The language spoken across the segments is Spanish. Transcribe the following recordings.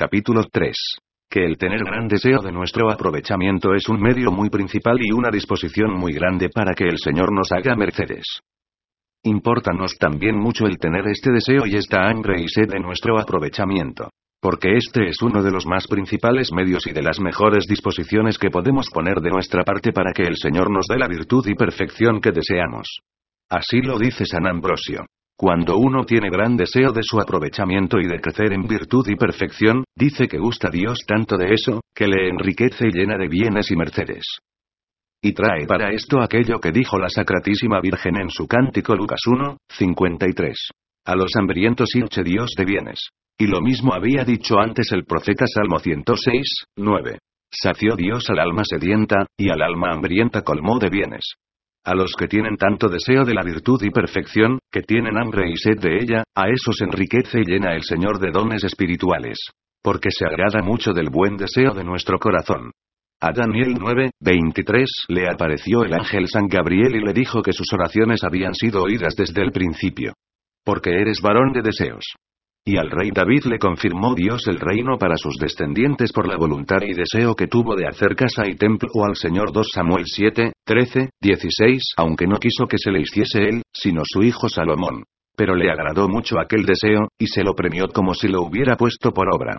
Capítulo 3. Que el tener gran deseo de nuestro aprovechamiento es un medio muy principal y una disposición muy grande para que el Señor nos haga mercedes. Importanos también mucho el tener este deseo y esta hambre y sed de nuestro aprovechamiento. Porque este es uno de los más principales medios y de las mejores disposiciones que podemos poner de nuestra parte para que el Señor nos dé la virtud y perfección que deseamos. Así lo dice San Ambrosio. Cuando uno tiene gran deseo de su aprovechamiento y de crecer en virtud y perfección, dice que gusta Dios tanto de eso, que le enriquece y llena de bienes y mercedes. Y trae para esto aquello que dijo la Sacratísima Virgen en su cántico Lucas 1, 53. A los hambrientos hinche Dios de bienes. Y lo mismo había dicho antes el profeta Salmo 106, 9. Sació Dios al alma sedienta, y al alma hambrienta colmó de bienes. A los que tienen tanto deseo de la virtud y perfección, que tienen hambre y sed de ella, a esos enriquece y llena el Señor de dones espirituales. Porque se agrada mucho del buen deseo de nuestro corazón. A Daniel 9, 23 le apareció el ángel San Gabriel y le dijo que sus oraciones habían sido oídas desde el principio. Porque eres varón de deseos. Y al rey David le confirmó Dios el reino para sus descendientes por la voluntad y deseo que tuvo de hacer casa y templo al Señor 2 Samuel 7, 13, 16, aunque no quiso que se le hiciese él, sino su hijo Salomón. Pero le agradó mucho aquel deseo, y se lo premió como si lo hubiera puesto por obra.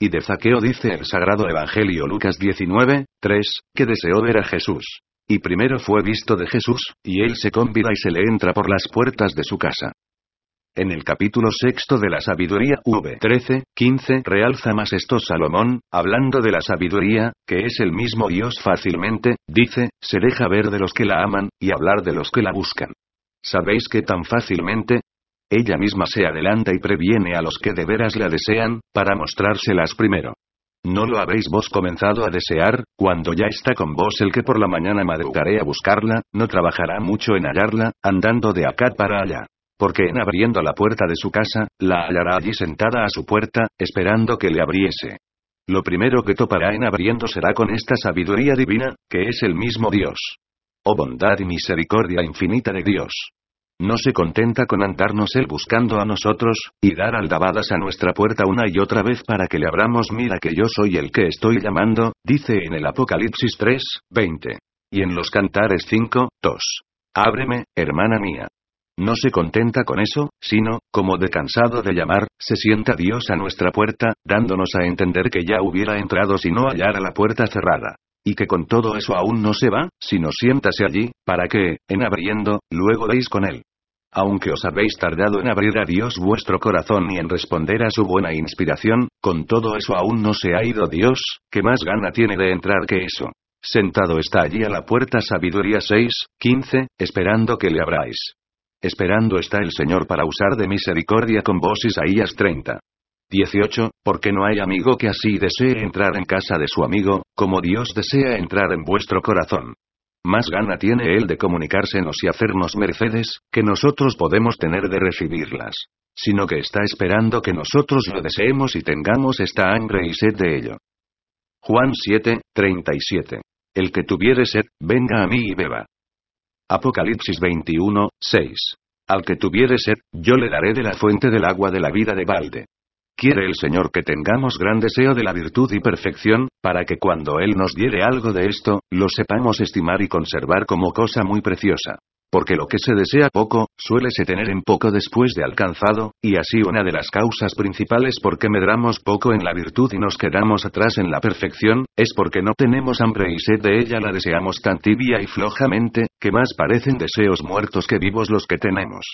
Y de Zaqueo dice el Sagrado Evangelio Lucas 19, 3, que deseó ver a Jesús. Y primero fue visto de Jesús, y él se convida y se le entra por las puertas de su casa. En el capítulo sexto de la sabiduría V 13, 15 realza más esto Salomón, hablando de la sabiduría, que es el mismo Dios fácilmente, dice, se deja ver de los que la aman, y hablar de los que la buscan. ¿Sabéis que tan fácilmente? Ella misma se adelanta y previene a los que de veras la desean, para mostrárselas primero. ¿No lo habéis vos comenzado a desear, cuando ya está con vos el que por la mañana madrugaré a buscarla, no trabajará mucho en hallarla, andando de acá para allá? Porque en abriendo la puerta de su casa, la hallará allí sentada a su puerta, esperando que le abriese. Lo primero que topará en abriendo será con esta sabiduría divina, que es el mismo Dios. Oh bondad y misericordia infinita de Dios. No se contenta con andarnos Él buscando a nosotros, y dar aldabadas a nuestra puerta una y otra vez para que le abramos mira que yo soy el que estoy llamando, dice en el Apocalipsis 3, 20. Y en los Cantares 5, 2. Ábreme, hermana mía. No se contenta con eso, sino, como de cansado de llamar, se sienta Dios a nuestra puerta, dándonos a entender que ya hubiera entrado si no hallara la puerta cerrada. Y que con todo eso aún no se va, sino siéntase allí, para que, en abriendo, luego deis con él. Aunque os habéis tardado en abrir a Dios vuestro corazón y en responder a su buena inspiración, con todo eso aún no se ha ido Dios, que más gana tiene de entrar que eso. Sentado está allí a la puerta Sabiduría 6, 15, esperando que le abráis. Esperando está el Señor para usar de misericordia con vos Isaías 30. 18. Porque no hay amigo que así desee entrar en casa de su amigo, como Dios desea entrar en vuestro corazón. Más gana tiene Él de comunicársenos y hacernos mercedes, que nosotros podemos tener de recibirlas. Sino que está esperando que nosotros lo deseemos y tengamos esta hambre y sed de ello. Juan 7, 37. El que tuviere sed, venga a mí y beba. Apocalipsis 21, 6. Al que tuviere sed, yo le daré de la fuente del agua de la vida de balde. Quiere el Señor que tengamos gran deseo de la virtud y perfección, para que cuando Él nos diere algo de esto, lo sepamos estimar y conservar como cosa muy preciosa porque lo que se desea poco, suele se tener en poco después de alcanzado, y así una de las causas principales por qué medramos poco en la virtud y nos quedamos atrás en la perfección, es porque no tenemos hambre y sed de ella la deseamos tan tibia y flojamente, que más parecen deseos muertos que vivos los que tenemos.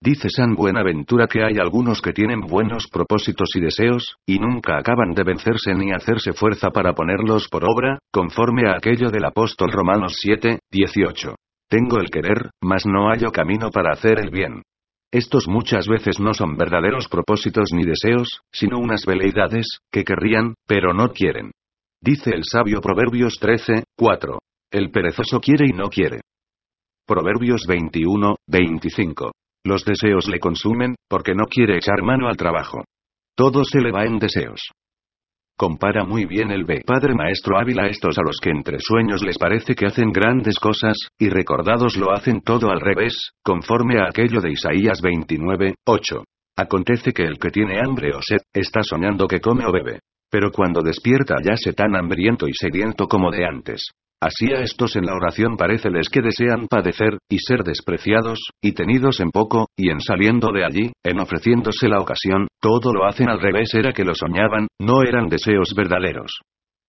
Dice San Buenaventura que hay algunos que tienen buenos propósitos y deseos, y nunca acaban de vencerse ni hacerse fuerza para ponerlos por obra, conforme a aquello del apóstol Romanos 7, 18. Tengo el querer, mas no hallo camino para hacer el bien. Estos muchas veces no son verdaderos propósitos ni deseos, sino unas veleidades, que querrían, pero no quieren. Dice el sabio Proverbios 13, 4. El perezoso quiere y no quiere. Proverbios 21, 25. Los deseos le consumen, porque no quiere echar mano al trabajo. Todo se le va en deseos. Compara muy bien el B. Padre Maestro Ávila estos a los que entre sueños les parece que hacen grandes cosas, y recordados lo hacen todo al revés, conforme a aquello de Isaías 29, 8. Acontece que el que tiene hambre o sed, está soñando que come o bebe. Pero cuando despierta ya se tan hambriento y sediento como de antes. Así a estos en la oración pareceles que desean padecer, y ser despreciados, y tenidos en poco, y en saliendo de allí, en ofreciéndose la ocasión, todo lo hacen al revés era que lo soñaban, no eran deseos verdaderos.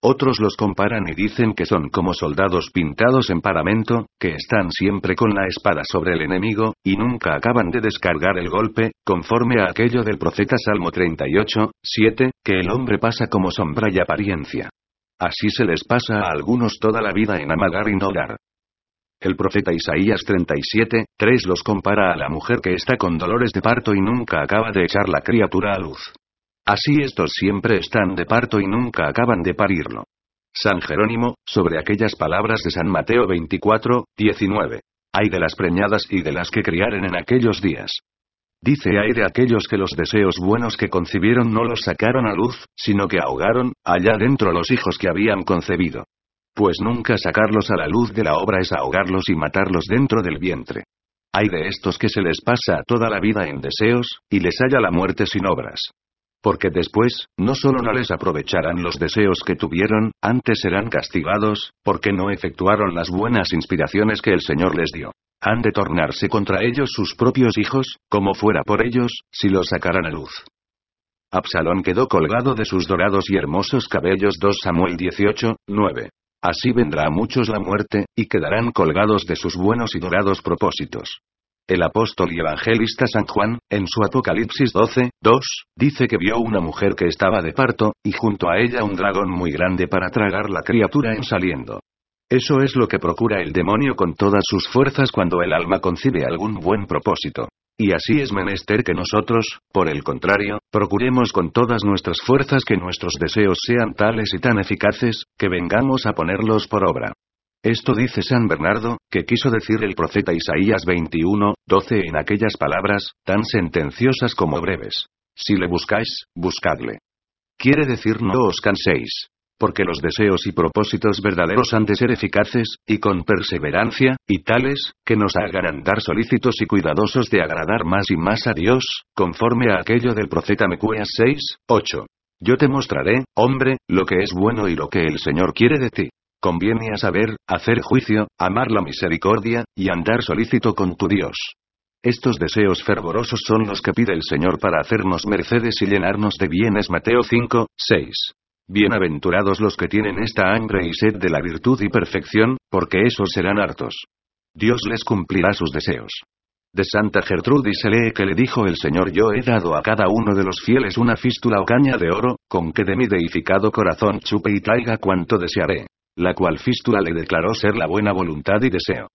Otros los comparan y dicen que son como soldados pintados en paramento, que están siempre con la espada sobre el enemigo, y nunca acaban de descargar el golpe, conforme a aquello del profeta Salmo 38, 7, que el hombre pasa como sombra y apariencia. Así se les pasa a algunos toda la vida en amagar y no dar. El profeta Isaías 37, 3 los compara a la mujer que está con dolores de parto y nunca acaba de echar la criatura a luz. Así estos siempre están de parto y nunca acaban de parirlo. San Jerónimo, sobre aquellas palabras de San Mateo 24, 19. Hay de las preñadas y de las que criaren en aquellos días. Dice hay de aquellos que los deseos buenos que concibieron no los sacaron a luz, sino que ahogaron, allá dentro los hijos que habían concebido. Pues nunca sacarlos a la luz de la obra es ahogarlos y matarlos dentro del vientre. Hay de estos que se les pasa toda la vida en deseos, y les halla la muerte sin obras. Porque después, no solo no les aprovecharán los deseos que tuvieron, antes serán castigados, porque no efectuaron las buenas inspiraciones que el Señor les dio. Han de tornarse contra ellos sus propios hijos, como fuera por ellos, si los sacaran a luz. Absalón quedó colgado de sus dorados y hermosos cabellos 2 Samuel 18, 9. Así vendrá a muchos la muerte, y quedarán colgados de sus buenos y dorados propósitos. El apóstol y evangelista San Juan, en su Apocalipsis 12, 2, dice que vio una mujer que estaba de parto, y junto a ella un dragón muy grande para tragar la criatura en saliendo. Eso es lo que procura el demonio con todas sus fuerzas cuando el alma concibe algún buen propósito. Y así es menester que nosotros, por el contrario, procuremos con todas nuestras fuerzas que nuestros deseos sean tales y tan eficaces, que vengamos a ponerlos por obra. Esto dice San Bernardo, que quiso decir el profeta Isaías 21, 12 en aquellas palabras, tan sentenciosas como breves. Si le buscáis, buscadle. Quiere decir no os canséis. Porque los deseos y propósitos verdaderos han de ser eficaces, y con perseverancia, y tales, que nos hagan andar solícitos y cuidadosos de agradar más y más a Dios, conforme a aquello del profeta Mecuías 6, 8. Yo te mostraré, hombre, lo que es bueno y lo que el Señor quiere de ti. Conviene a saber, hacer juicio, amar la misericordia, y andar solícito con tu Dios. Estos deseos fervorosos son los que pide el Señor para hacernos mercedes y llenarnos de bienes. Mateo 5, 6. Bienaventurados los que tienen esta hambre y sed de la virtud y perfección, porque esos serán hartos. Dios les cumplirá sus deseos. De Santa Gertrudis se lee que le dijo el Señor yo he dado a cada uno de los fieles una fístula o caña de oro, con que de mi deificado corazón chupe y traiga cuanto desearé la cual fístula le declaró ser la buena voluntad y deseo.